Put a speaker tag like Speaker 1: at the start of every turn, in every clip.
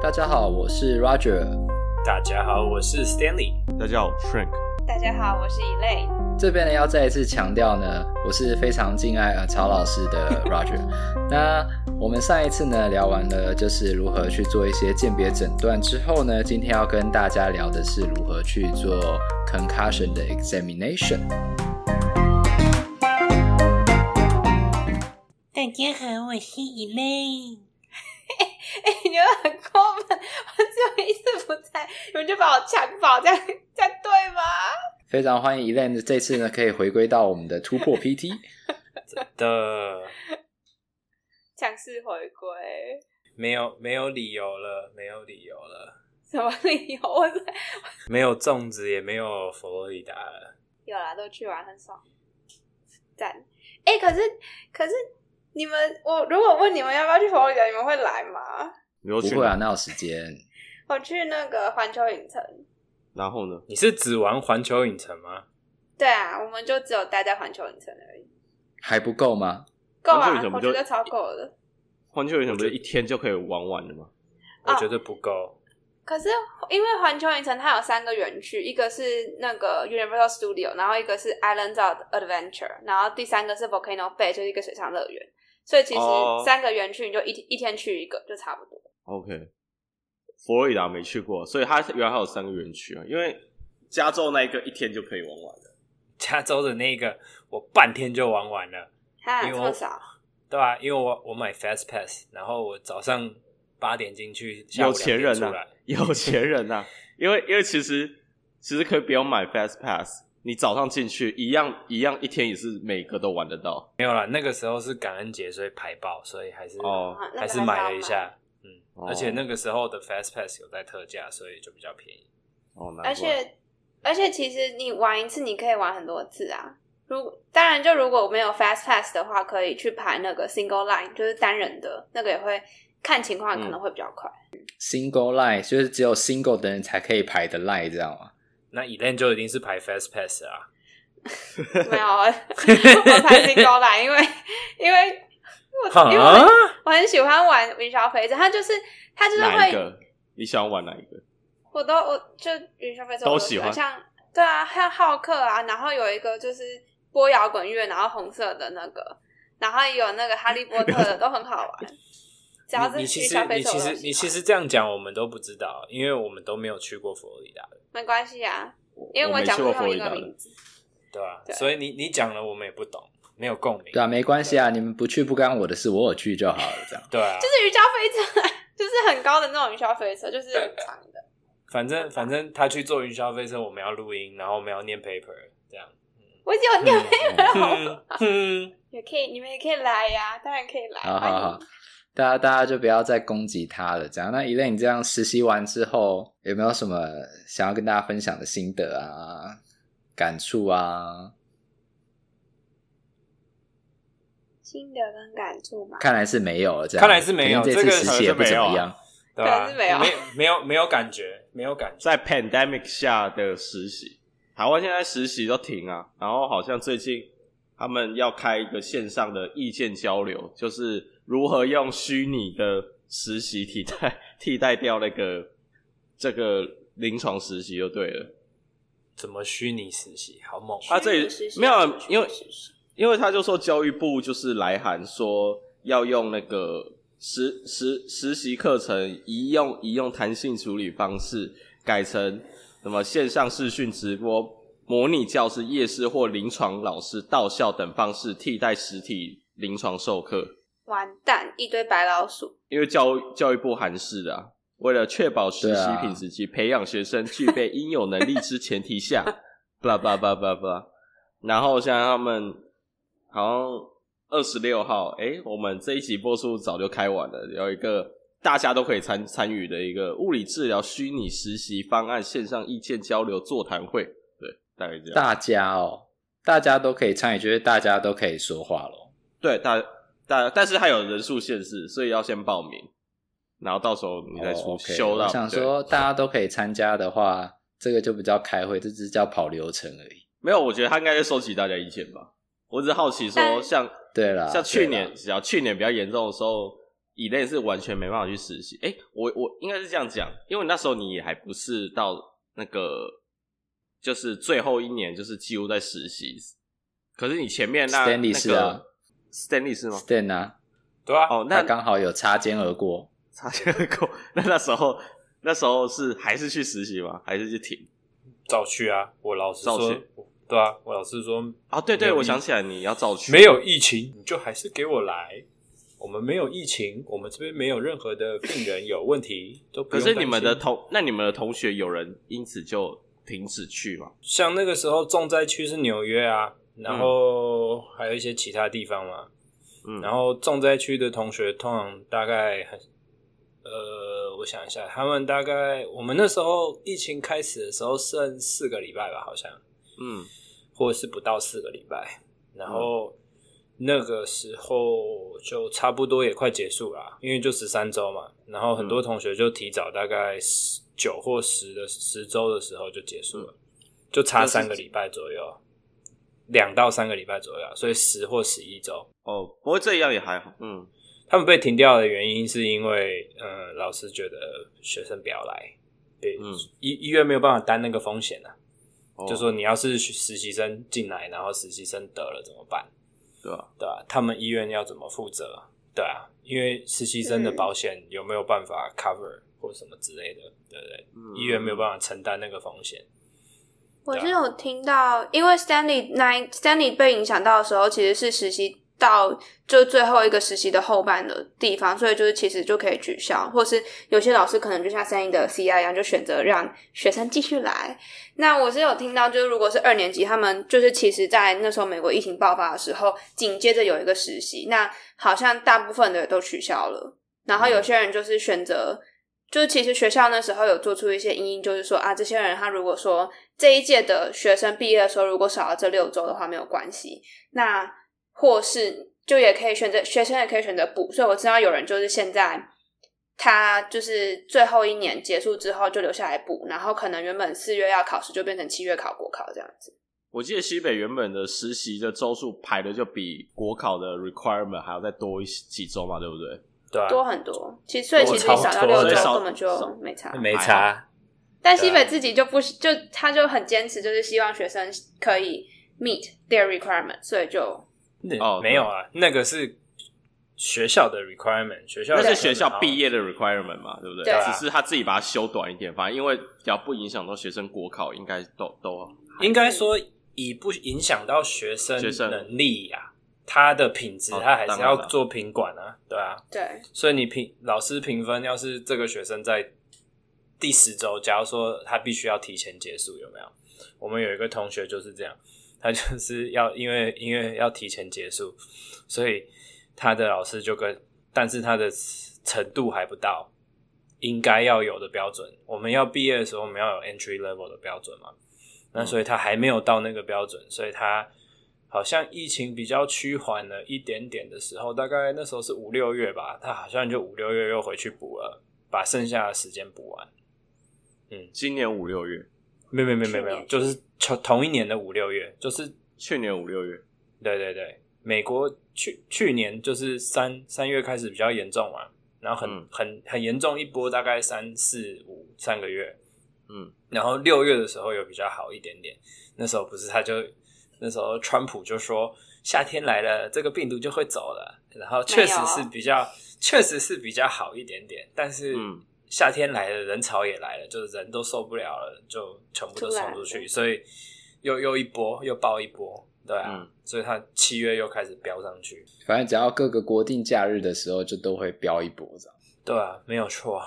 Speaker 1: 大家好，我是 Roger。
Speaker 2: 大家好，我是 Stanley。
Speaker 3: 大家好，Frank。
Speaker 4: 大家好，我是 Elaine。
Speaker 1: 这边呢，要再一次强调呢，我是非常敬爱啊曹老师的 Roger。那我们上一次呢聊完了，就是如何去做一些鉴别诊断之后呢，今天要跟大家聊的是如何去做 concussion 的 examination。
Speaker 4: 大家好，我是 Elaine。很过分，我只有一次不在，你们就把我抢跑，这样这样对吗？
Speaker 1: 非常欢迎 Elaine 这次呢可以回归到我们的突破 PT，
Speaker 2: 真的
Speaker 4: 强势回归，
Speaker 2: 没有没有理由了，没有理由了，
Speaker 4: 什么理由？我
Speaker 2: 没有粽子，也没有佛罗里达了，
Speaker 4: 有啦，都去玩很爽，赞！哎、欸，可是可是。你们，我如果问你们要不要去佛罗里达，你们会来吗？
Speaker 1: 不会啊，哪有时间？
Speaker 4: 我去那个环球影城。
Speaker 3: 然后呢？
Speaker 2: 你是只玩环球影城吗？
Speaker 4: 对啊，我们就只有待在环球影城而已。
Speaker 1: 还不够吗？
Speaker 4: 够啊，我觉得超够的。
Speaker 3: 环球影城不是一天就可以玩完的吗？
Speaker 2: 我觉得不够。
Speaker 4: 可是因为环球影城它有三个园区，一个是那个 Universal Studio，然后一个是 Islands of Adventure，然后第三个是 Volcano Bay，就是一个水上乐园。所以其实三个园区你就一一天去一个就差不多。
Speaker 3: OK，佛罗里达没去过，所以它原来还有三个园区啊。因为加州那一个一天就可以玩完了，
Speaker 2: 加州的那个我半天就玩完了。
Speaker 4: 哈，这么少？
Speaker 2: 对啊，因为我我买 Fast Pass，然后我早上八点进去，
Speaker 3: 有钱人啊，有钱人啊。因为因为其实其实可以不用买 Fast Pass。你早上进去一样一样，一天也是每个都玩得到。
Speaker 2: 没有啦，那个时候是感恩节，所以排爆，所以还是
Speaker 3: 哦，
Speaker 2: 还是买了一下。嗯，而且那个时候的 Fast Pass 有在特价，所以就比较便宜。
Speaker 3: 哦，
Speaker 4: 而且而且其实你玩一次，你可以玩很多次啊。如果当然，就如果没有 Fast Pass 的话，可以去排那个 Single Line，就是单人的那个也会看情况，可能会比较快。
Speaker 1: 嗯、Single Line 就是只有 Single 的人才可以排的 Line，知道吗？
Speaker 2: 那 Elaine 就一定是排 Fast Pass 啊？
Speaker 4: 没有，我排 Single Line，因为因为我因为我，很喜欢玩云霄飞车，它就是它就是会
Speaker 3: 哪一个？你喜欢玩哪一个？
Speaker 4: 我都我就云霄飞车都
Speaker 3: 喜欢，
Speaker 4: 像对啊，像浩克啊，然后有一个就是播摇滚乐，然后红色的那个，然后也有那个哈利波特的，都很好玩。只要是
Speaker 2: 你其实你其实你其实这样讲，我们都不知道，因为我们都没有去过佛罗里达的。
Speaker 4: 没关系啊，因为我讲不同一个名字，
Speaker 2: 对啊，所以你你讲了，我们也不懂，没有共鸣。
Speaker 1: 对啊，没关系啊，你们不去不干我的事，我有去就好了，这样。
Speaker 2: 对啊，
Speaker 4: 就是云霄飞车，就是很高的那种云霄飞车，就是很长的。
Speaker 2: 反正反正他去做云霄飞车，我们要录音，然后我们要念 paper，这样。
Speaker 4: 我已经有念 paper，嗯，也可以，你们也可以来呀，当然可以来。
Speaker 1: 好好好。大家，大家就不要再攻击他了。这样，那 Elaine，你这样实习完之后，有没有什么想要跟大家分享的心得啊、感触啊？
Speaker 4: 心得跟感触吧。
Speaker 1: 看来是没有了，这样。
Speaker 2: 看来是没有。
Speaker 1: 这次实习也不怎么样，
Speaker 2: 对吧？没有，没有，没有感觉，没有感觉。
Speaker 3: 在 pandemic 下的实习，台湾现在实习都停啊。然后好像最近他们要开一个线上的意见交流，就是。如何用虚拟的实习替代替代掉那个这个临床实习就对了？
Speaker 2: 怎么虚拟实习？好猛！
Speaker 3: 他这里没有，因为因为他就说教育部就是来函说要用那个实实实习课程移用移用弹性处理方式，改成什么线上视讯直播、模拟教师、夜师或临床老师到校等方式替代实体临床授课。
Speaker 4: 完蛋，一堆白老鼠。
Speaker 3: 因为教教育部函示的、啊，为了确保实习品质及培养学生具备应有能力之前提下，巴拉巴拉巴拉巴拉。然后像他们好像二十六号，哎、欸、我们这一集播出早就开完了，有一个大家都可以参参与的一个物理治疗虚拟实习方案线上意见交流座谈会。对，大概这样。
Speaker 1: 大家哦，大家都可以参与，就是大家都可以说话咯。
Speaker 3: 对，大。大但是它有人数限制，所以要先报名，然后到时候你再出修到。Oh, okay. 我
Speaker 1: 想说，大家都可以参加的话，这个就不叫开会，这只是叫跑流程而已。
Speaker 3: 没有，我觉得他应该在收集大家意见吧。我只是好奇说，像
Speaker 1: 对了，
Speaker 3: 像去年，只要去年比较严重的时候，以内是完全没办法去实习。哎、欸，我我应该是这样讲，因为那时候你也还不是到那个，就是最后一年，就是几乎在实习。可是你前面那
Speaker 1: Stanley 是啊
Speaker 3: ，Stanley 是吗
Speaker 1: ？Stan 啊，
Speaker 2: 对啊。
Speaker 3: 哦，那
Speaker 1: 刚好有擦肩而过，
Speaker 3: 擦肩而过。那那时候那时候是还是去实习吗？还是去停？
Speaker 2: 照去啊！我老师说，对啊，我老师说
Speaker 3: 啊，对对，我想起来你要造去。
Speaker 2: 没有疫情，你就还是给我来。我们没有疫情，我们这边没有任何的病人有问题，都。
Speaker 3: 可是你们的同，那你们的同学有人因此就停止去吗？
Speaker 2: 像那个时候重灾区是纽约啊。然后还有一些其他地方嘛，嗯，然后重灾区的同学通常大概很，呃，我想一下，他们大概我们那时候疫情开始的时候剩四个礼拜吧，好像，嗯，或者是不到四个礼拜，然后那个时候就差不多也快结束了，因为就十三周嘛，然后很多同学就提早大概十九或十的十周的时候就结束了，就差三个礼拜左右。两到三个礼拜左右，所以十或十一周。
Speaker 3: 哦，不过这样也还好。嗯，
Speaker 2: 他们被停掉的原因是因为，呃，老师觉得学生不要来，对，嗯，医医院没有办法担那个风险啊。哦，就说你要是实习生进来，然后实习生得了怎么办？
Speaker 3: 对啊，
Speaker 2: 对啊，他们医院要怎么负责？对啊，因为实习生的保险有没有办法 cover 或什么之类的？对不对？嗯，医院没有办法承担那个风险。
Speaker 4: 我是有听到，因为 Stanley 那 Stanley 被影响到的时候，其实是实习到就最后一个实习的后半的地方，所以就是其实就可以取消，或是有些老师可能就像 Stanley 的 CI 一样，就选择让学生继续来。那我是有听到，就是如果是二年级，他们就是其实在那时候美国疫情爆发的时候，紧接着有一个实习，那好像大部分的都取消了，然后有些人就是选择。就是其实学校那时候有做出一些因应，就是说啊，这些人他如果说这一届的学生毕业的时候，如果少了这六周的话，没有关系。那或是就也可以选择，学生也可以选择补。所以我知道有人就是现在他就是最后一年结束之后就留下来补，然后可能原本四月要考试，就变成七月考国考这样子。
Speaker 3: 我记得西北原本的实习的周数排的就比国考的 requirement 还要再多一几周嘛，对不对？
Speaker 2: 对啊，
Speaker 4: 多很多，其实所以其实少到六周根本就没差，
Speaker 2: 没差。
Speaker 4: 但西北自己就不就他就很坚持，就是希望学生可以 meet their requirement，所以就
Speaker 2: 哦没有啊，那个是学校的 requirement，学校
Speaker 3: 那是学校毕业的 requirement 嘛，对不对？只是他自己把它修短一点，反正因为只要不影响到学生国考，应该都都
Speaker 2: 应该说以。不影响到学生能力呀。他的品质，他还是要做品管啊，对啊，
Speaker 4: 对，
Speaker 2: 所以你评老师评分，要是这个学生在第十周，假如说他必须要提前结束，有没有？我们有一个同学就是这样，他就是要因为因为要提前结束，所以他的老师就跟，但是他的程度还不到应该要有的标准。我们要毕业的时候，我们要有 entry level 的标准嘛，那所以他还没有到那个标准，所以他。好像疫情比较趋缓了一点点的时候，大概那时候是五六月吧，他好像就五六月又回去补了，把剩下的时间补完。
Speaker 3: 嗯，今年五六月？
Speaker 2: 没有没有没有没有，就是同同一年的五六月，就是
Speaker 3: 去年五六月。
Speaker 2: 对对对，美国去去年就是三三月开始比较严重嘛，然后很、嗯、很很严重一波，大概三四五三个月。嗯，然后六月的时候有比较好一点点，那时候不是他就。那时候，川普就说夏天来了，这个病毒就会走了。然后确实是比较，确实是比较好一点点。但是夏天来了，人潮也来了，就是人都受不了了，就全部都冲出去，所以又又一波，又爆一波，对啊。嗯、所以他七月又开始飙上去。
Speaker 1: 反正只要各个国定假日的时候，就都会飙一波，这样。
Speaker 2: 对啊，没有错。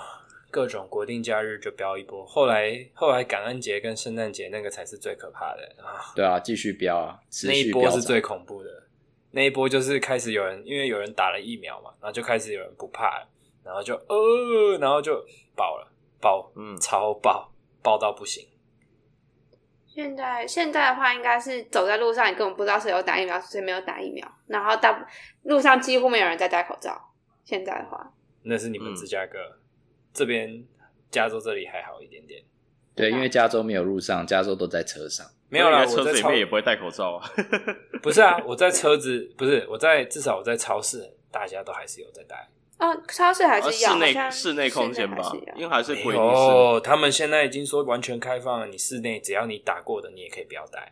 Speaker 2: 各种国定假日就飙一波，后来后来感恩节跟圣诞节那个才是最可怕的啊！
Speaker 1: 对啊，继续飙啊，
Speaker 2: 那一波是最恐怖的。那一波就是开始有人，因为有人打了疫苗嘛，然后就开始有人不怕了，然后就呃，然后就爆了，爆，嗯，超爆，爆到不行。
Speaker 4: 现在现在的话，应该是走在路上，你根本不知道谁有打疫苗，谁没有打疫苗，然后大路上几乎没有人在戴口罩。现在的话，
Speaker 2: 那是你们芝加哥。嗯这边加州这里还好一点点，
Speaker 1: 对，因为加州没有路上，加州都在车上，
Speaker 2: 没有啦，
Speaker 3: 车子里面也不会戴口罩啊。
Speaker 2: 不是啊，我在车子不是我在至少我在超市，大家都还是有在戴。
Speaker 4: 哦，超市还是要
Speaker 3: 室内室内空间吧，因为还是规定
Speaker 2: 哦，他们现在已经说完全开放了，你室内只要你打过的，你也可以不要戴。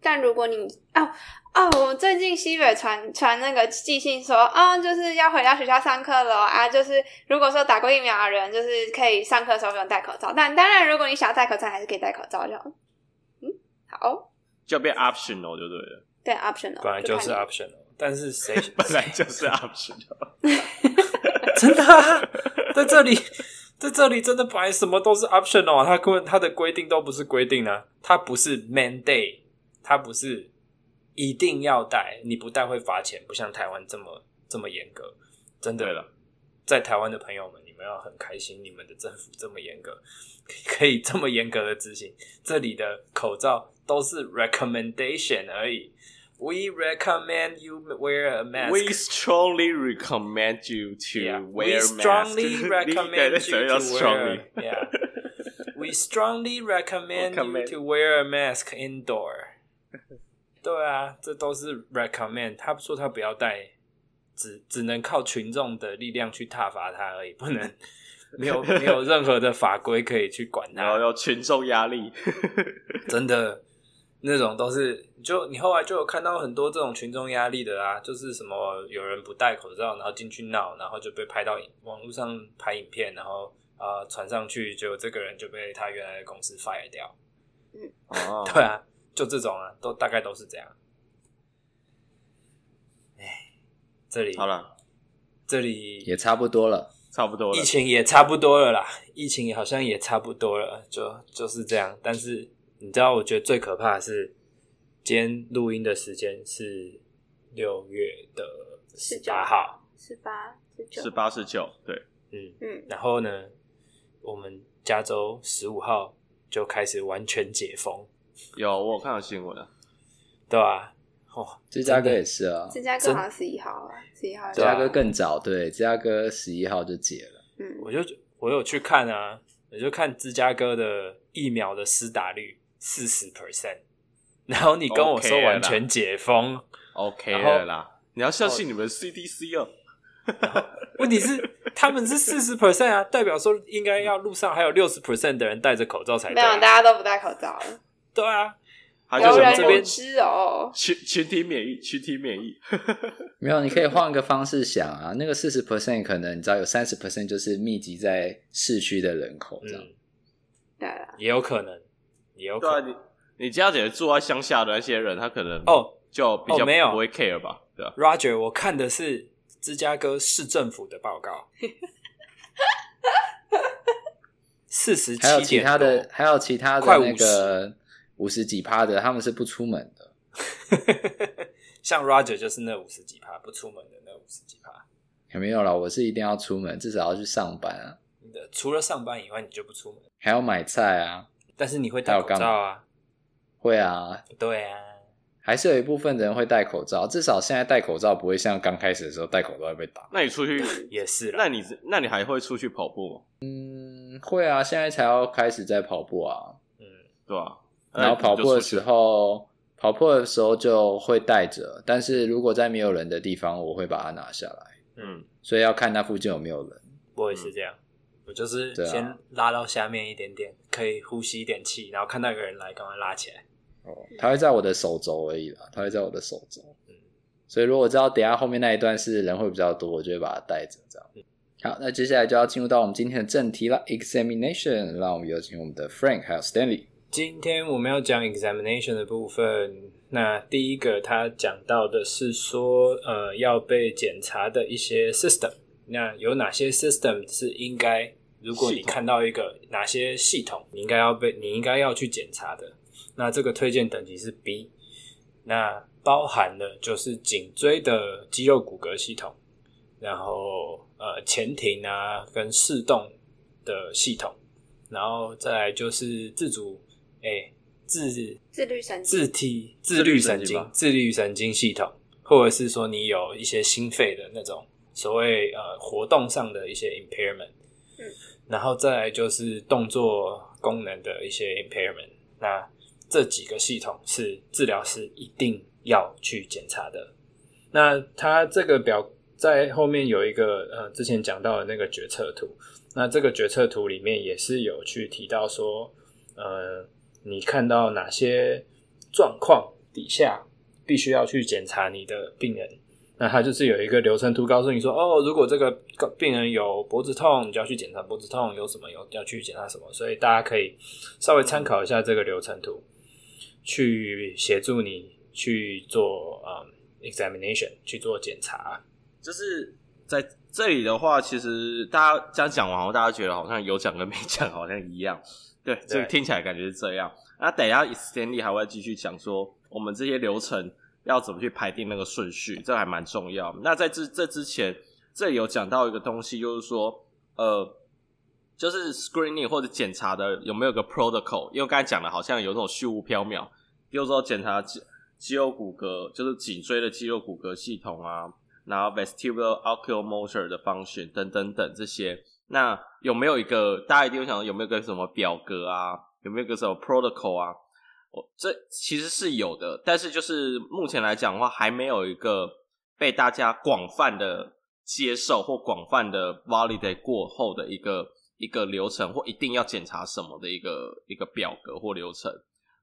Speaker 4: 但如果你哦哦，我最近西北传传那个寄信说，哦，就是要回到学校上课了啊，就是如果说打过疫苗的人，就是可以上课的时候不用戴口罩。但当然，如果你想要戴口罩，还是可以戴口罩就好。嗯，好，
Speaker 3: 就变 optional 就对了。
Speaker 4: 对，optional
Speaker 2: 本来就是 optional，但是谁
Speaker 3: 本来就是 optional？
Speaker 2: 真的啊，在这里，在这里真的摆什么都是 optional，它规它的规定都不是规定呢，它不是 mandate，它不是一定要戴，你不戴会罚钱，不像台湾这么这么严格。真的了，在台湾的朋友们，你们要很开心，你们的政府这么严格，可以这么严格的执行。这里的口罩都是 recommendation 而已。We recommend you wear a mask.
Speaker 3: We strongly recommend you to
Speaker 2: yeah.
Speaker 3: wear a mask.
Speaker 2: We strongly recommend you to wear. Yeah. We strongly recommend you to wear a mask indoor. 对啊，这都是 recommend。他说他不要戴，只只能靠群众的力量去挞伐他而已，不能没有没有任何的法规可以去管他。
Speaker 3: 然后有群众压力，
Speaker 2: 真的。 那种都是，就你后来就有看到很多这种群众压力的啊，就是什么有人不戴口罩，然后进去闹，然后就被拍到网络上拍影片，然后啊传、呃、上去，就这个人就被他原来的公司 fire 掉。嗯，哦，对啊，就这种啊，都大概都是这样。哎，这里
Speaker 3: 好了，
Speaker 2: 这里
Speaker 1: 也差不多了，
Speaker 3: 差不多了，
Speaker 2: 疫情也差不多了啦，疫情好像也差不多了，就就是这样，但是。你知道，我觉得最可怕的是，今天录音的时间是六月的十八号，
Speaker 4: 十八、十九、
Speaker 3: 十八、十九，对，
Speaker 2: 嗯嗯。然后呢，我们加州十五号就开始完全解封。
Speaker 3: 有，我有看到新闻啊，
Speaker 2: 对吧？哦，
Speaker 1: 芝加哥也是啊，
Speaker 4: 芝加哥好像十一号啊，十一号。
Speaker 1: 芝加哥更早，对，芝加哥十一号就解了。
Speaker 2: 嗯，我就我有去看啊，我就看芝加哥的疫苗的施打率。四十 percent，然后你跟我说完全解封
Speaker 3: ，OK 了啦。你要相信你们 CDC 哦。
Speaker 2: 问题是他们是四十 percent 啊，代表说应该要路上还有六十 percent 的人戴着口罩才对、啊。
Speaker 4: 没有，大家都不戴口罩了。
Speaker 2: 对啊，还
Speaker 4: 有人有吃哦。
Speaker 3: 群群体免疫，群体免疫。
Speaker 1: 没有，你可以换个方式想啊。那个四十 percent 可能你知道有三十 percent 就是密集在市区的人口，这样。
Speaker 4: 嗯、对啊，
Speaker 2: 也有可能。有对啊，
Speaker 3: 你你家姐住在乡下的那些人，他可能哦就比较没有不会 care 吧？对啊
Speaker 2: ，Roger，我看的是芝加哥市政府的报告，四十七点，
Speaker 1: 还有其他的，还有其他的那个五十几趴的，他们是不出门的。
Speaker 2: 像 Roger 就是那五十几趴不出门的那五十几趴，
Speaker 1: 有没有啦？我是一定要出门，至少要去上班啊。
Speaker 2: 除了上班以外，你就不出门，
Speaker 1: 还要买菜啊。
Speaker 2: 但是你会戴口罩啊？
Speaker 1: 会啊，
Speaker 2: 对啊，
Speaker 1: 还是有一部分人会戴口罩。至少现在戴口罩不会像刚开始的时候戴口罩会被打。
Speaker 3: 那你出去
Speaker 2: 也是？
Speaker 3: 那你那你还会出去跑步吗？
Speaker 1: 嗯，会啊，现在才要开始在跑步啊。
Speaker 3: 嗯，对啊。
Speaker 1: 然后跑步的时候，跑步的时候就会戴着。但是如果在没有人的地方，我会把它拿下来。嗯，所以要看那附近有没有人。
Speaker 2: 我也是这样。我就是先拉到下面一点点，啊、可以呼吸一点气，然后看到有个人来，赶快拉起来。
Speaker 1: 哦，他会在我的手肘而已啦，他会在我的手肘。嗯，所以如果知道等下后面那一段是人会比较多，我就会把它带着这样。嗯、好，那接下来就要进入到我们今天的正题了，examination。让我们有请我们的 Frank 还有 Stanley。
Speaker 2: 今天我们要讲 examination 的部分。那第一个他讲到的是说，呃，要被检查的一些 system。那有哪些 system 是应该？如果你看到一个哪些系统，你应该要被你应该要去检查的，那这个推荐等级是 B，那包含了就是颈椎的肌肉骨骼系统，然后呃前庭啊跟视动的系统，然后再来就是自主诶自
Speaker 4: 自律神经
Speaker 2: 自体自律神经自律神经系统，或者是说你有一些心肺的那种所谓呃活动上的一些 impairment。然后再来就是动作功能的一些 impairment，那这几个系统是治疗师一定要去检查的。那他这个表在后面有一个呃，之前讲到的那个决策图，那这个决策图里面也是有去提到说，呃，你看到哪些状况底下必须要去检查你的病人，那他就是有一个流程图告诉你说，哦，如果这个病人有脖子痛，你就要去检查脖子痛，有什么有要去检查什么，所以大家可以稍微参考一下这个流程图，去协助你去做呃、um, examination 去做检查。
Speaker 3: 就是在这里的话，其实大家这样讲完后，大家觉得好像有讲跟没讲好像一样，对，这个听起来感觉是这样。那等一下 Stanley 还会继续讲说，我们这些流程要怎么去排定那个顺序，这还蛮重要。那在这这之前，这里有讲到一个东西，就是说，呃，就是 screening 或者检查的有没有个 protocol？因为刚才讲的好像有种虚无缥缈，比如说检查肌肌肉骨骼，就是颈椎的肌肉骨骼系统啊。然后 vestibular oculomotor 的 function 等等等这些，那有没有一个大家一定会想到有没有个什么表格啊？有没有个什么 protocol 啊？哦，这其实是有的，但是就是目前来讲的话，还没有一个被大家广泛的接受或广泛的 validate 过后的一个一个流程，或一定要检查什么的一个一个表格或流程。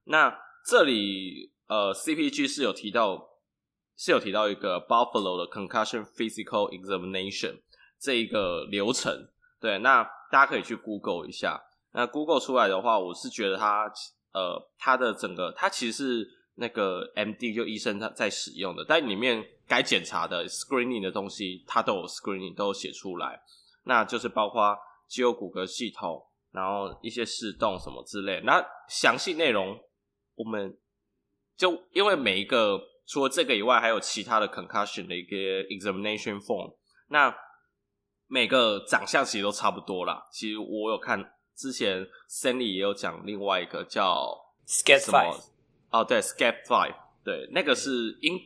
Speaker 3: 那这里呃，CPG 是有提到。是有提到一个 Buffalo 的 Concussion Physical Examination 这一个流程，对，那大家可以去 Google 一下。那 Google 出来的话，我是觉得它，呃，它的整个它其实是那个 MD 就医生他在使用的，但里面该检查的 Screening 的东西，它都有 Screening 都有写出来，那就是包括肌肉骨骼系统，然后一些视动什么之类。那详细内容我们就因为每一个。除了这个以外，还有其他的 concussion 的一个 examination form。那每个长相其实都差不多啦。其实我有看之前 Stanley 也有讲另外一个叫
Speaker 2: SCAT Five。
Speaker 3: 哦，对，SCAT Five，对，那个是英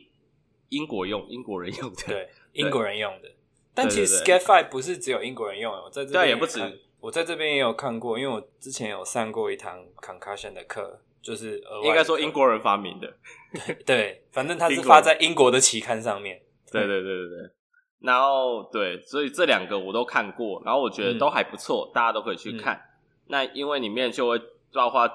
Speaker 3: 英国用英国人用的，
Speaker 2: 对，英国人用的。但其实 SCAT Five 不是只有英国人用的，我在这边
Speaker 3: 对也不止，
Speaker 2: 我在这边也有看过，因为我之前有上过一堂 concussion 的课。就是
Speaker 3: 应该说英国人发明的，
Speaker 2: 对，反正它是发在英国的期刊上面。
Speaker 3: 对对对对对，然后对，所以这两个我都看过，然后我觉得都还不错，嗯、大家都可以去看。嗯、那因为里面就会包括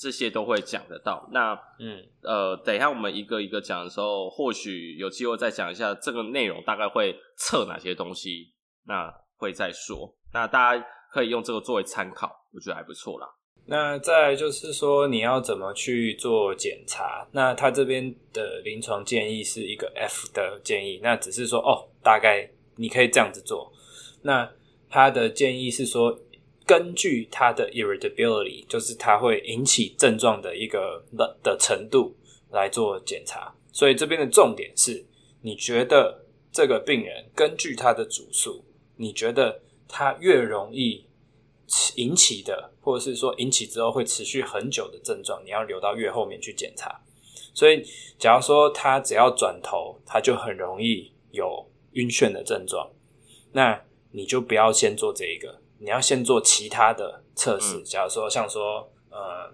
Speaker 3: 这些都会讲得到。那嗯呃，等一下我们一个一个讲的时候，或许有机会再讲一下这个内容大概会测哪些东西，那会再说。那大家可以用这个作为参考，我觉得还不错啦。
Speaker 2: 那再来就是说，你要怎么去做检查？那他这边的临床建议是一个 F 的建议，那只是说哦，大概你可以这样子做。那他的建议是说，根据他的 irritability，就是他会引起症状的一个的的程度来做检查。所以这边的重点是，你觉得这个病人根据他的主诉，你觉得他越容易引起的，或者是说引起之后会持续很久的症状，你要留到越后面去检查。所以，假如说他只要转头，他就很容易有晕眩的症状，那你就不要先做这一个，你要先做其他的测试。嗯、假如说像说呃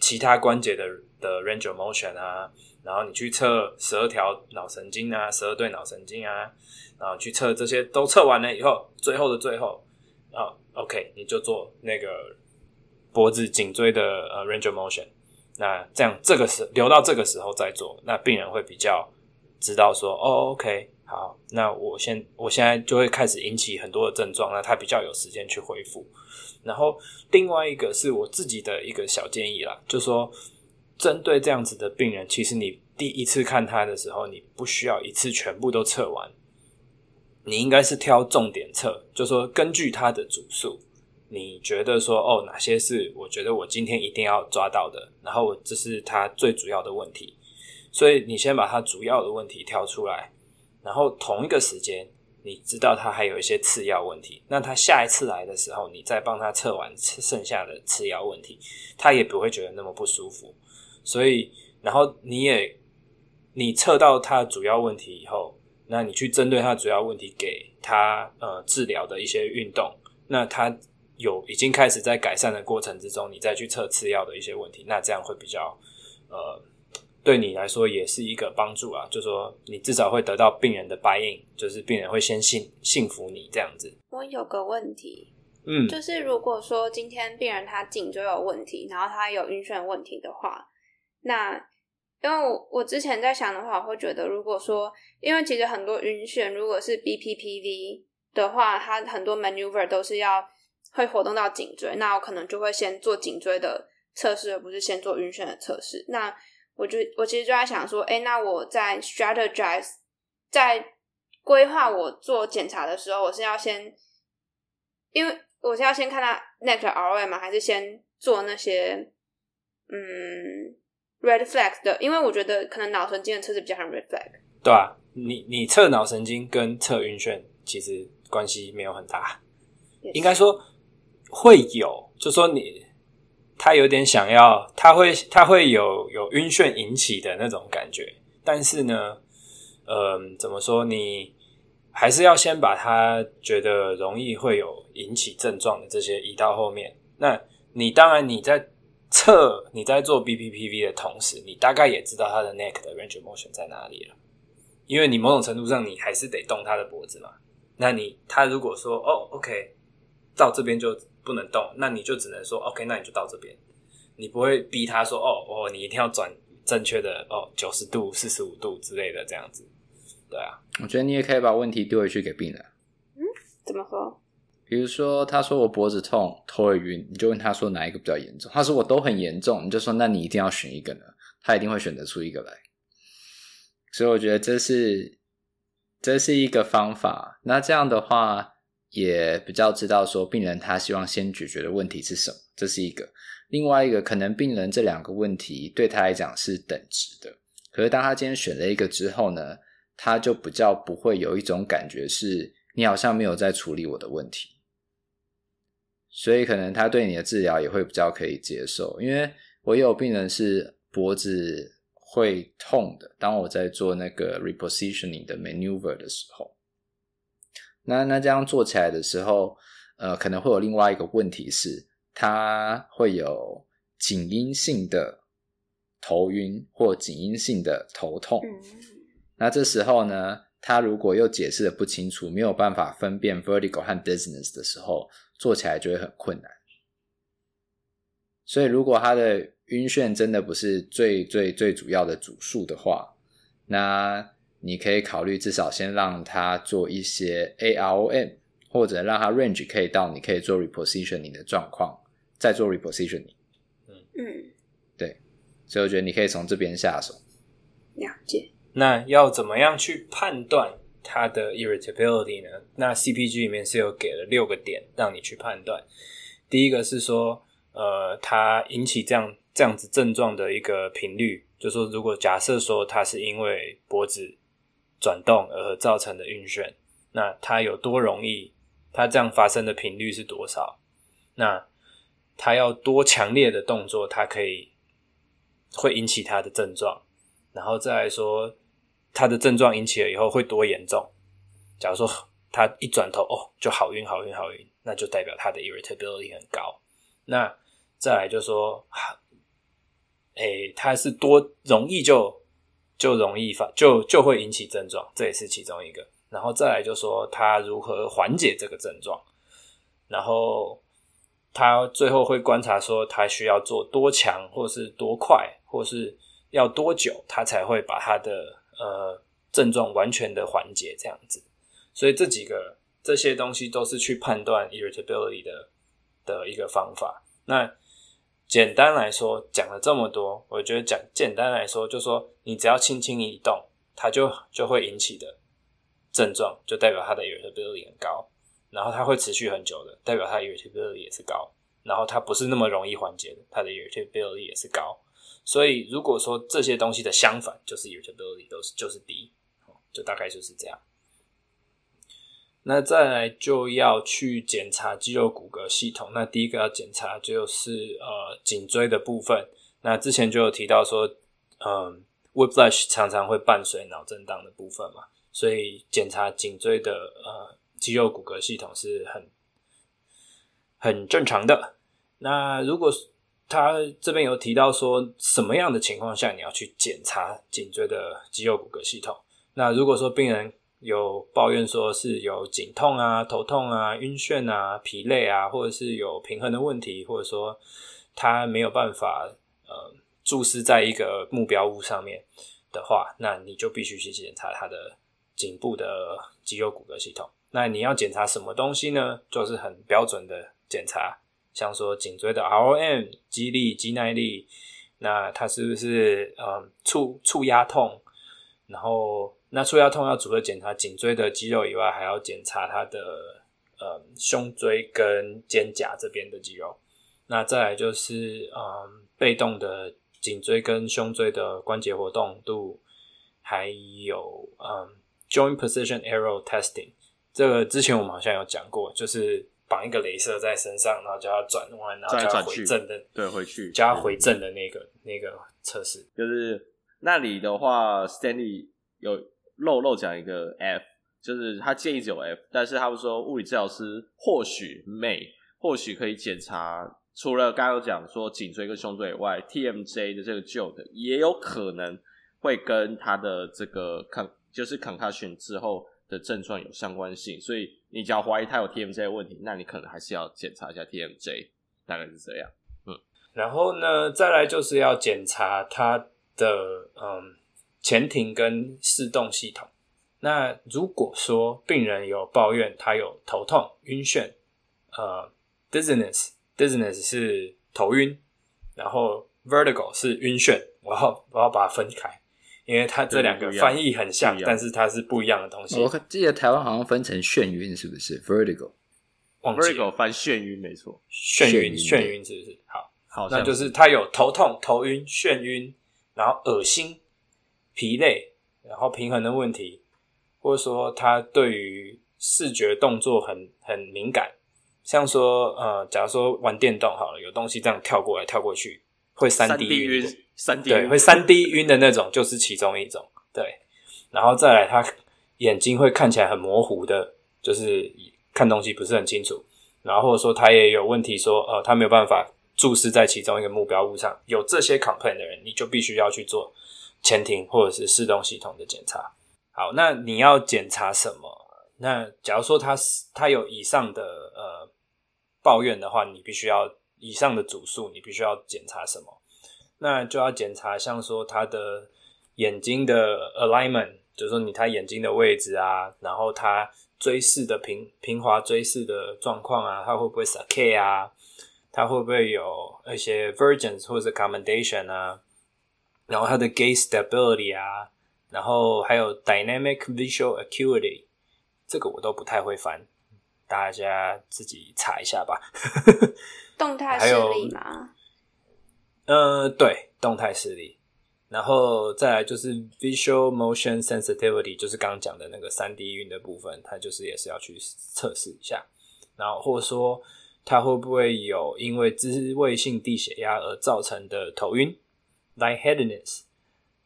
Speaker 2: 其他关节的的 range of motion 啊，然后你去测十二条脑神经啊，十二对脑神经啊，然后去测这些都测完了以后，最后的最后啊。OK，你就做那个脖子、颈椎的呃 range of motion。那这样这个时留到这个时候再做，那病人会比较知道说，哦，OK，好，那我现我现在就会开始引起很多的症状，那他比较有时间去恢复。然后另外一个是我自己的一个小建议啦，就说针对这样子的病人，其实你第一次看他的时候，你不需要一次全部都测完。你应该是挑重点测，就说根据他的主诉，你觉得说哦，哪些是我觉得我今天一定要抓到的，然后这是他最主要的问题，所以你先把他主要的问题挑出来，然后同一个时间你知道他还有一些次要问题，那他下一次来的时候，你再帮他测完剩下的次要问题，他也不会觉得那么不舒服，所以然后你也你测到他主要问题以后。那你去针对他主要问题，给他呃治疗的一些运动，那他有已经开始在改善的过程之中，你再去测次要的一些问题，那这样会比较呃对你来说也是一个帮助啊，就说你至少会得到病人的 buy in，就是病人会先信信服你这样子。
Speaker 4: 我有个问题，
Speaker 2: 嗯，
Speaker 4: 就是如果说今天病人他颈椎有问题，然后他有晕眩问题的话，那因为我我之前在想的话，我会觉得如果说，因为其实很多晕眩如果是 BPPV 的话，它很多 maneuver 都是要会活动到颈椎，那我可能就会先做颈椎的测试，而不是先做晕眩的测试。那我就我其实就在想说，哎，那我在 strategize 在规划我做检查的时候，我是要先，因为我是要先看他的 ROA 吗？还是先做那些嗯 red flag 的？因为我觉得可能脑神经的测试比较像 red flag。
Speaker 2: 对啊，你你测脑神经跟测晕眩其实关系没有很大应该说会有，就说你。他有点想要，他会他会有有晕眩引起的那种感觉，但是呢，呃，怎么说？你还是要先把他觉得容易会有引起症状的这些移到后面。那你当然你在测你在做 BPPV 的同时，你大概也知道他的 neck 的 range motion 在哪里了，因为你某种程度上你还是得动他的脖子嘛。那你他如果说哦，OK，到这边就。不能动，那你就只能说 OK，那你就到这边，你不会逼他说哦哦，你一定要转正确的哦九十度、四十五度之类的这样子，对啊。
Speaker 1: 我觉得你也可以把问题丢回去给病人。
Speaker 4: 嗯，怎么说？
Speaker 1: 比如说，他说我脖子痛、头也晕，你就问他说哪一个比较严重？他说我都很严重，你就说那你一定要选一个呢？他一定会选择出一个来。所以我觉得这是这是一个方法。那这样的话。也比较知道说病人他希望先解决的问题是什么，这是一个。另外一个可能病人这两个问题对他来讲是等值的，可是当他今天选了一个之后呢，他就比较不会有一种感觉是你好像没有在处理我的问题，所以可能他对你的治疗也会比较可以接受。因为我有病人是脖子会痛的，当我在做那个 repositioning 的 maneuver 的时候。那那这样做起来的时候，呃，可能会有另外一个问题是，它会有颈因性的头晕或颈因性的头痛。那这时候呢，他如果又解释的不清楚，没有办法分辨 vertical 和 business 的时候，做起来就会很困难。所以，如果他的晕眩真的不是最最最主要的主诉的话，那。你可以考虑至少先让他做一些 AROM，或者让他 range 可以到你可以做 repositioning 的状况，再做 repositioning。
Speaker 2: 嗯
Speaker 4: 嗯，
Speaker 1: 对，所以我觉得你可以从这边下手。
Speaker 4: 了解。
Speaker 2: 那要怎么样去判断它的 irritability 呢？那 CPG 里面是有给了六个点让你去判断。第一个是说，呃，它引起这样这样子症状的一个频率，就是说如果假设说它是因为脖子。转动而造成的晕眩，那它有多容易？它这样发生的频率是多少？那它要多强烈的动作，它可以会引起它的症状，然后再来说，它的症状引起了以后会多严重？假如说他一转头哦，就好晕好晕好晕，那就代表他的 irritability 很高。那再来就说，诶，它是多容易就。就容易发，就就会引起症状，这也是其中一个。然后再来就说他如何缓解这个症状，然后他最后会观察说他需要做多强，或是多快，或是要多久，他才会把他的呃症状完全的缓解这样子。所以这几个这些东西都是去判断 irritability 的的一个方法。那简单来说，讲了这么多，我觉得讲简单来说，就说你只要轻轻一动，它就就会引起的症状，就代表它的 irritability 很高，然后它会持续很久的，代表它 irritability 也是高，然后它不是那么容易缓解的，它的 irritability 也是高。所以如果说这些东西的相反就是 irritability 都是就是低，就大概就是这样。那再来就要去检查肌肉骨骼系统。那第一个要检查就是呃颈椎的部分。那之前就有提到说，嗯，whiplash 常常会伴随脑震荡的部分嘛，所以检查颈椎的呃肌肉骨骼系统是很很正常的。那如果他这边有提到说，什么样的情况下你要去检查颈椎的肌肉骨骼系统？那如果说病人有抱怨说是有颈痛啊、头痛啊、晕眩啊、疲累啊，或者是有平衡的问题，或者说他没有办法呃注视在一个目标物上面的话，那你就必须去检查他的颈部的肌肉骨骼系统。那你要检查什么东西呢？就是很标准的检查，像说颈椎的 ROM 肌力、肌耐力，那它是不是嗯触触压痛？然后那触压痛要除了检查颈椎的肌肉以外，还要检查它的呃胸椎跟肩胛这边的肌肉。那再来就是嗯被动的颈椎跟胸椎的关节活动度，还有嗯 joint position arrow testing。这个之前我们好像有讲过，就是绑一个镭射在身上，然后叫它转弯，然后叫它回正的，
Speaker 3: 对，回去
Speaker 2: 叫它回正的那个那个测试。
Speaker 3: 就是那里的话，Stanley 有漏漏讲一个 F，就是他建议只有 F，但是他们说物理治疗师或许 may 或许可以检查，除了刚刚讲说颈椎跟胸椎以外，TMJ 的这个旧的也有可能会跟他的这个 con 就是 concussion 之后。的症状有相关性，所以你只要怀疑他有 TMJ 的问题，那你可能还是要检查一下 TMJ，大概是这样。嗯，
Speaker 2: 然后呢，再来就是要检查他的嗯前庭跟视动系统。那如果说病人有抱怨他有头痛、晕眩，呃，dizziness，dizziness 是头晕，然后 vertigo 是晕眩，我要我要把它分开。因为它这两个翻译很像，但是它是不一样的东西。
Speaker 1: 我记得台湾好像分成眩晕，是不是？Vertigo，Vertigo
Speaker 3: 翻眩晕，没错。
Speaker 2: 眩晕，眩晕是不是？好，好，那就是他有头痛、头晕、眩晕，然后恶心、疲累，然后平衡的问题，或者说他对于视觉动作很很敏感，像说呃，假如说玩电动好了，有东西这样跳过来跳过去，会三 D 晕。
Speaker 3: 三 D
Speaker 2: 对，会三 D 晕的那种，就是其中一种。对，然后再来，他眼睛会看起来很模糊的，就是看东西不是很清楚。然后或者说他也有问题说，说呃，他没有办法注视在其中一个目标物上。有这些 complaint 的人，你就必须要去做前庭或者是视动系统的检查。好，那你要检查什么？那假如说他他有以上的呃抱怨的话，你必须要以上的组数，你必须要检查什么？那就要检查，像说他的眼睛的 alignment，就是说你他眼睛的位置啊，然后他追视的平平滑追视的状况啊，他会不会 s a k 啊？他会不会有一些 vergence 或者 accommodation 啊？然后它的 gaze stability 啊，然后还有 dynamic visual acuity，这个我都不太会翻，大家自己查一下吧。
Speaker 4: 动态视力吗？
Speaker 2: 呃，对，动态视力，然后再来就是 visual motion sensitivity，就是刚刚讲的那个三 D 晕的部分，它就是也是要去测试一下，然后或者说它会不会有因为自慰性低血压而造成的头晕 lightheadedness，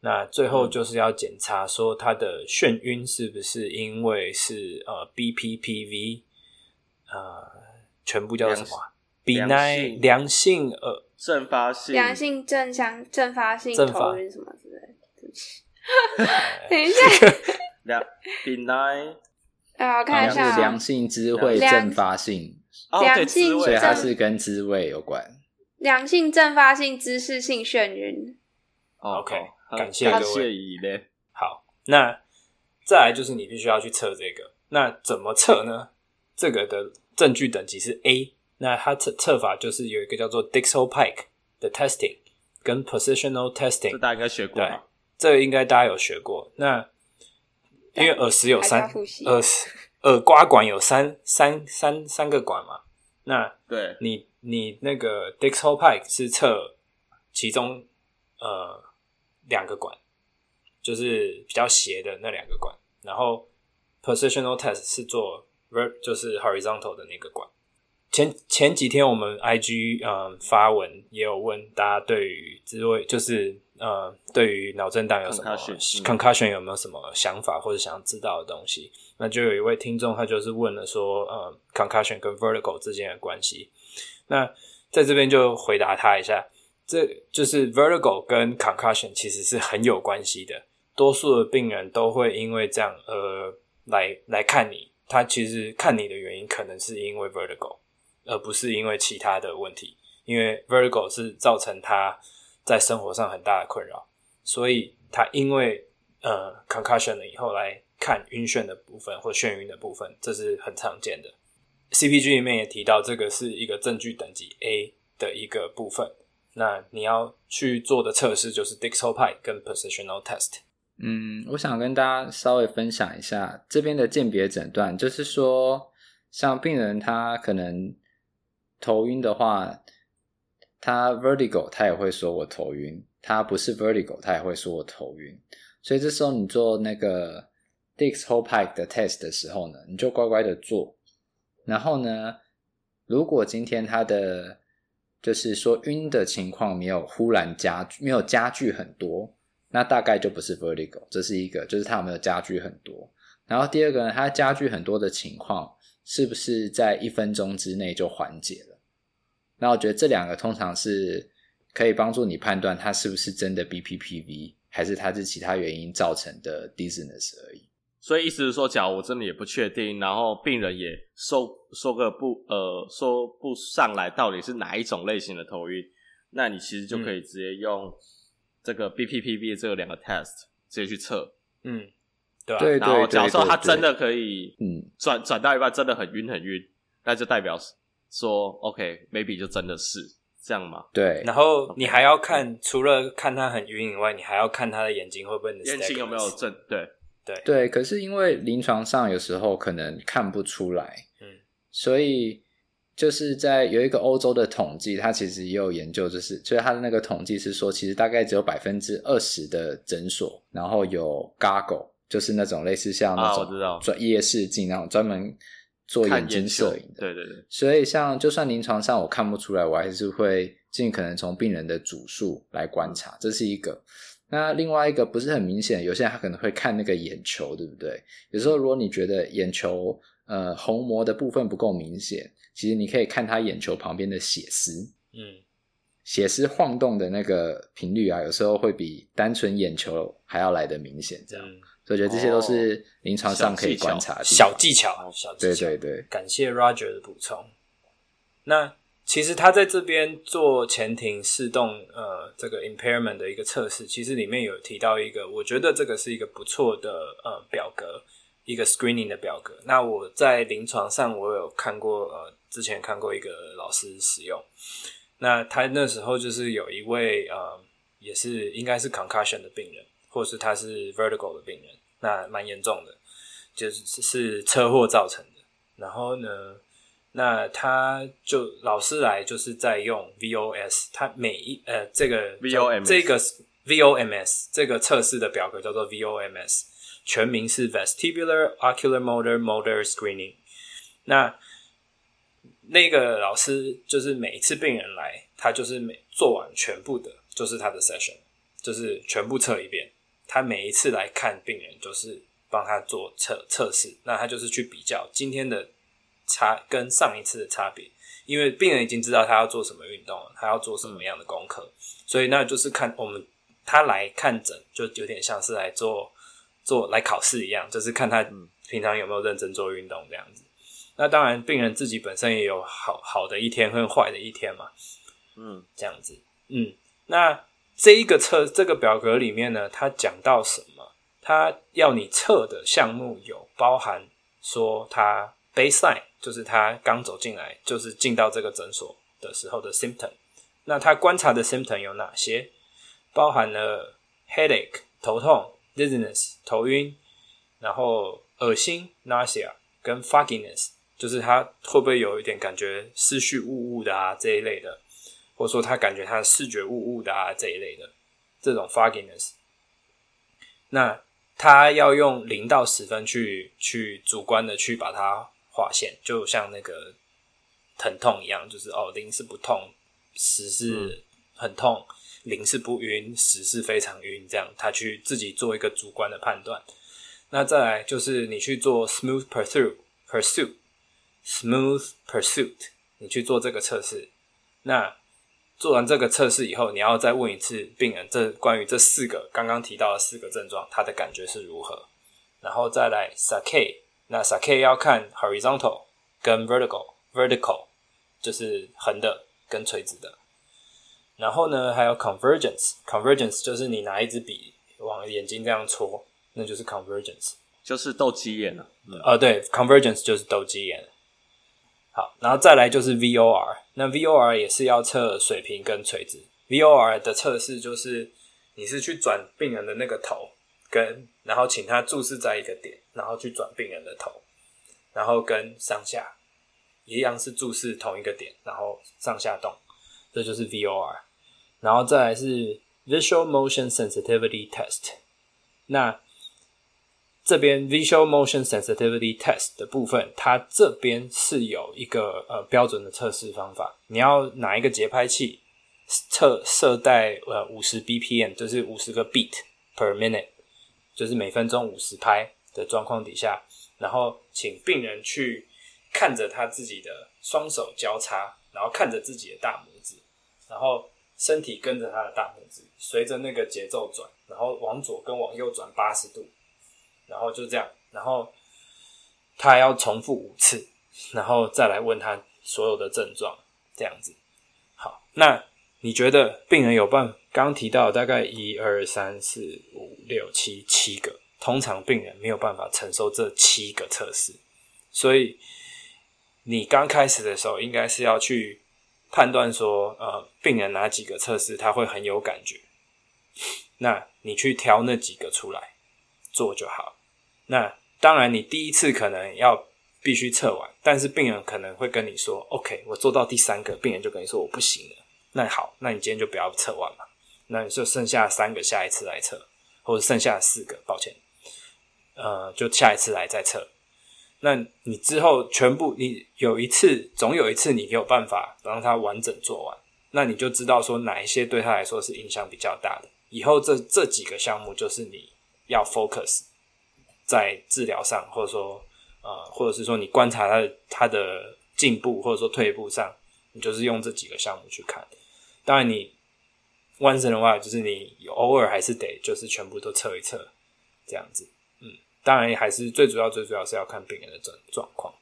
Speaker 2: 那最后就是要检查说它的眩晕是不是因为是呃 BPPV，呃，全部叫什么？benign 良性呃。
Speaker 3: 阵发性、
Speaker 4: 良性正向、阵发性头晕什么之类的，对不起。等一下，
Speaker 3: 良 benign
Speaker 4: 啊，我看一下，
Speaker 1: 良性知会阵发性，
Speaker 4: 良性，
Speaker 1: 所以它是跟知味有关。
Speaker 4: 良性阵发性姿势性眩晕。
Speaker 2: OK，感谢各位。好，那再来就是你必须要去测这个，那怎么测呢？这个的证据等级是 A。那它测测法就是有一个叫做 Dixell-Pike 的 testing 跟 positional testing，
Speaker 3: 这大家应该学过。
Speaker 2: 对，这个应该大家有学过。那因为耳石有三耳耳刮管有三三三三个管嘛，那
Speaker 3: 对
Speaker 2: 你你那个 Dixell-Pike 是测其中呃两个管，就是比较斜的那两个管，然后 positional test 是做 vert 就是 horizontal 的那个管。前前几天我们 IG 嗯发文也有问大家对于自位就是呃对于脑震荡有什么 concussion 有没有什么想法或者想知道的东西？那就有一位听众他就是问了说呃 concussion 跟 vertical 之间的关系。那在这边就回答他一下，这就是 vertigo 跟 concussion 其实是很有关系的。多数的病人都会因为这样呃来来看你，他其实看你的原因可能是因为 vertigo，而不是因为其他的问题。因为 vertigo 是造成他在生活上很大的困扰，所以他因为呃 concussion 了以后来看晕眩的部分或眩晕的部分，这是很常见的。CPG 里面也提到，这个是一个证据等级 A 的一个部分。那你要去做的测试就是 Dixol 派跟 Positional Test。
Speaker 1: 嗯，我想跟大家稍微分享一下这边的鉴别诊断，就是说，像病人他可能头晕的话，他 vertigo 他也会说我头晕，他不是 vertigo 他也会说我头晕，所以这时候你做那个 Dixel Pike 的 test 的时候呢，你就乖乖的做，然后呢，如果今天他的就是说晕的情况没有忽然加没有加剧很多。那大概就不是 vertigo，这是一个，就是它有没有加剧很多。然后第二个呢，它加剧很多的情况，是不是在一分钟之内就缓解了？那我觉得这两个通常是可以帮助你判断它是不是真的 BPPV，还是它是其他原因造成的 dizziness 而已。
Speaker 3: 所以意思是说，假如我真的也不确定，然后病人也说说个不呃说不上来到底是哪一种类型的头晕，那你其实就可以直接用、嗯。这个 BPPV 这个两个 test 直接去测，
Speaker 2: 嗯，对吧？
Speaker 1: 对，
Speaker 3: 然后假如说他真的可以，
Speaker 1: 嗯，
Speaker 3: 转转到一半真的很晕很晕，那就代表说 OK，maybe、okay, 就真的是这样嘛？
Speaker 1: 对。
Speaker 2: 然后你还要看，除了看他很晕以外，你还要看他的眼睛会不会
Speaker 3: 眼睛有没有正？对
Speaker 2: 对
Speaker 1: 对。可是因为临床上有时候可能看不出来，
Speaker 2: 嗯，
Speaker 1: 所以。就是在有一个欧洲的统计，它其实也有研究，就是就是它的那个统计是说，其实大概只有百分之二十的诊所，然后有 goggle，就是那种类似像那种专业视镜那种专门做眼睛摄影的。
Speaker 3: 对对对。
Speaker 1: 所以像就算临床上我看不出来，我还是会尽可能从病人的主诉来观察，这是一个。那另外一个不是很明显，有些人他可能会看那个眼球，对不对？有时候如果你觉得眼球呃虹膜的部分不够明显。其实你可以看他眼球旁边的血丝，
Speaker 2: 嗯，
Speaker 1: 血丝晃动的那个频率啊，有时候会比单纯眼球还要来的明显，这样，嗯，所以我觉得这些都是临床上可以观察的
Speaker 2: 小技巧，小技巧，
Speaker 1: 对对对，
Speaker 2: 感谢 Roger 的补充。那其实他在这边做前庭视动呃这个 impairment 的一个测试，其实里面有提到一个，我觉得这个是一个不错的呃表格，一个 screening 的表格。那我在临床上我有看过呃。之前看过一个老师使用，那他那时候就是有一位呃，也是应该是 concussion 的病人，或是他是 vertigo 的病人，那蛮严重的，就是是车祸造成的。然后呢，那他就老师来就是在用 VOS，他每一呃这个
Speaker 3: VOMS
Speaker 2: 这个 VOMS 这个测试的表格叫做 VOMS，全名是 Vestibular Ocular Motor Motor Screening，那。那个老师就是每一次病人来，他就是每做完全部的，就是他的 session，就是全部测一遍。他每一次来看病人，就是帮他做测测试。那他就是去比较今天的差跟上一次的差别，因为病人已经知道他要做什么运动了，他要做什么样的功课，所以那就是看我们他来看诊，就有点像是来做做来考试一样，就是看他平常有没有认真做运动这样子。那当然，病人自己本身也有好好的一天跟坏的一天嘛，
Speaker 3: 嗯，
Speaker 2: 这样子，嗯，那这一个测这个表格里面呢，他讲到什么？他要你测的项目有包含说他 baseline，就是他刚走进来，就是进到这个诊所的时候的 symptom。那他观察的 symptom 有哪些？包含了 headache 头痛，dizziness 头晕，然后恶心 nausea 跟 fogginess。就是他会不会有一点感觉思绪雾雾的啊这一类的，或者说他感觉他视觉雾雾的啊这一类的这种 fogginess，那他要用零到十分去去主观的去把它划线，就像那个疼痛一样，就是哦零是不痛，十是很痛，零是不晕，十是非常晕，这样他去自己做一个主观的判断。那再来就是你去做 smooth pursuit pursuit。Smooth Pursuit，你去做这个测试，那做完这个测试以后，你要再问一次病人，这关于这四个刚刚提到的四个症状，他的感觉是如何？然后再来 Sakai，那 Sakai 要看 horizontal 跟 vertical，vertical 就是横的跟垂直的。然后呢，还有 convergence，convergence 就是你拿一支笔往眼睛这样戳，那就是 convergence，
Speaker 3: 就是斗鸡眼了。
Speaker 2: 嗯、呃，对，convergence 就是斗鸡眼。好，然后再来就是 VOR，那 VOR 也是要测水平跟垂直。VOR 的测试就是你是去转病人的那个头，跟然后请他注视在一个点，然后去转病人的头，然后跟上下一样是注视同一个点，然后上下动，这就是 VOR。然后再来是 Visual Motion Sensitivity Test，那。这边 Visual Motion Sensitivity Test 的部分，它这边是有一个呃标准的测试方法。你要拿一个节拍器测设在呃五十 BPM，就是五十个 beat per minute，就是每分钟五十拍的状况底下，然后请病人去看着他自己的双手交叉，然后看着自己的大拇指，然后身体跟着他的大拇指，随着那个节奏转，然后往左跟往右转八十度。然后就这样，然后他要重复五次，然后再来问他所有的症状，这样子。好，那你觉得病人有办？刚提到大概一二三四五六七七个，通常病人没有办法承受这七个测试，所以你刚开始的时候应该是要去判断说，呃，病人哪几个测试他会很有感觉，那你去挑那几个出来做就好。那当然，你第一次可能要必须测完，但是病人可能会跟你说：“OK，我做到第三个，病人就跟你说我不行了。”那好，那你今天就不要测完嘛，那你就剩下三个，下一次来测，或者剩下四个，抱歉，呃，就下一次来再测。那你之后全部你有一次，总有一次你有办法让他完整做完，那你就知道说哪一些对他来说是影响比较大的。以后这这几个项目就是你要 focus。在治疗上，或者说，呃，或者是说你观察他的他的进步，或者说退步上，你就是用这几个项目去看。当然，你 once in a while 就是你偶尔还是得就是全部都测一测，这样子。当然还是最主要最主要是要看病人的状状况。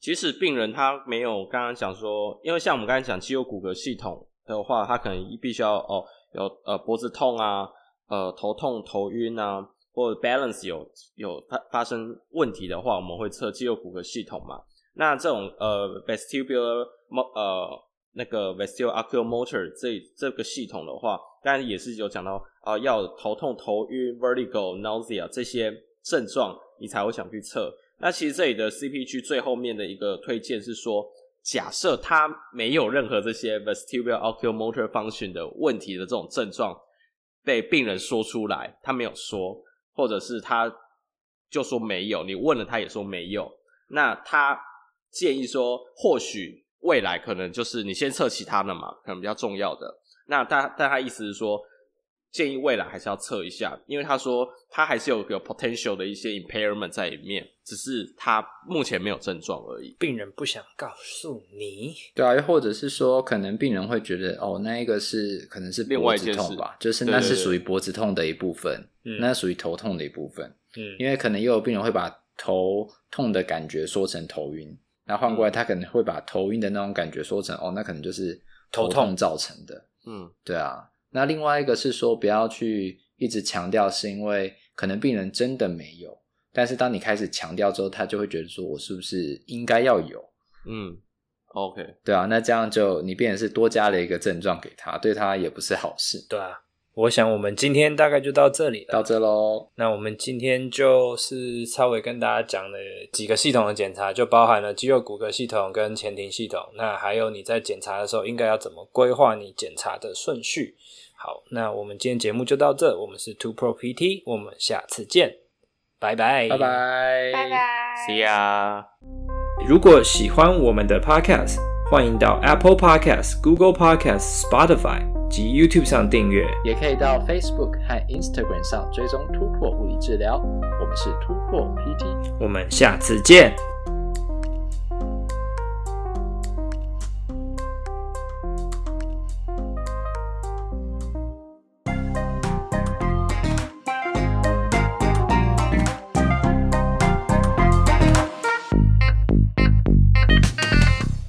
Speaker 3: 即使病人他没有刚刚讲说，因为像我们刚才讲肌肉骨骼系统的话，他可能必须要哦有呃脖子痛啊，呃头痛头晕啊。或者 balance 有有发发生问题的话，我们会测肌肉骨骼系统嘛。那这种呃 vestibular 呃那个 vestibular oculomotor 这这个系统的话，当然也是有讲到啊、呃，要头痛、头晕、vertigo、nausea 这些症状，你才会想去测。那其实这里的 CPG 最后面的一个推荐是说，假设他没有任何这些 vestibular oculomotor function 的问题的这种症状被病人说出来，他没有说。或者是他就说没有，你问了他也说没有，那他建议说，或许未来可能就是你先测其他的嘛，可能比较重要的。那他但他意思是说，建议未来还是要测一下，因为他说他还是有个 potential 的一些 impairment 在里面，只是他目前没有症状而已。
Speaker 2: 病人不想告诉你，
Speaker 1: 对啊，又或者是说，可能病人会觉得哦，那一个是可能是脖子痛吧，就是那是属于脖子痛的一部分。嗯，那属于头痛的一部分。嗯，因为可能也有病人会把头痛的感觉说成头晕，那换过来他可能会把头晕的那种感觉说成哦，那可能就是头痛造成的。嗯，对啊。那另外一个是说不要去一直强调，是因为可能病人真的没有，但是当你开始强调之后，他就会觉得说我是不是应该要有？
Speaker 3: 嗯，OK，
Speaker 1: 对啊。那这样就你变成是多加了一个症状给他，对他也不是好事。
Speaker 2: 对啊。我想我们今天大概就到这里了，
Speaker 1: 到这喽。
Speaker 2: 那我们今天就是稍微跟大家讲了几个系统的检查，就包含了肌肉骨骼系统跟前庭系统。那还有你在检查的时候应该要怎么规划你检查的顺序。好，那我们今天节目就到这。我们是 Two Pro PT，我们下次见，拜拜，
Speaker 1: 拜拜，
Speaker 4: 拜拜
Speaker 3: ，See ya。
Speaker 2: 如果喜欢我们的 Podcast，欢迎到 Apple Podcast、Google Podcast、Spotify。及 YouTube 上订阅，
Speaker 1: 也可以到 Facebook 和 Instagram 上追踪突破物理治疗。我们是突破 PT，
Speaker 2: 我们下次见。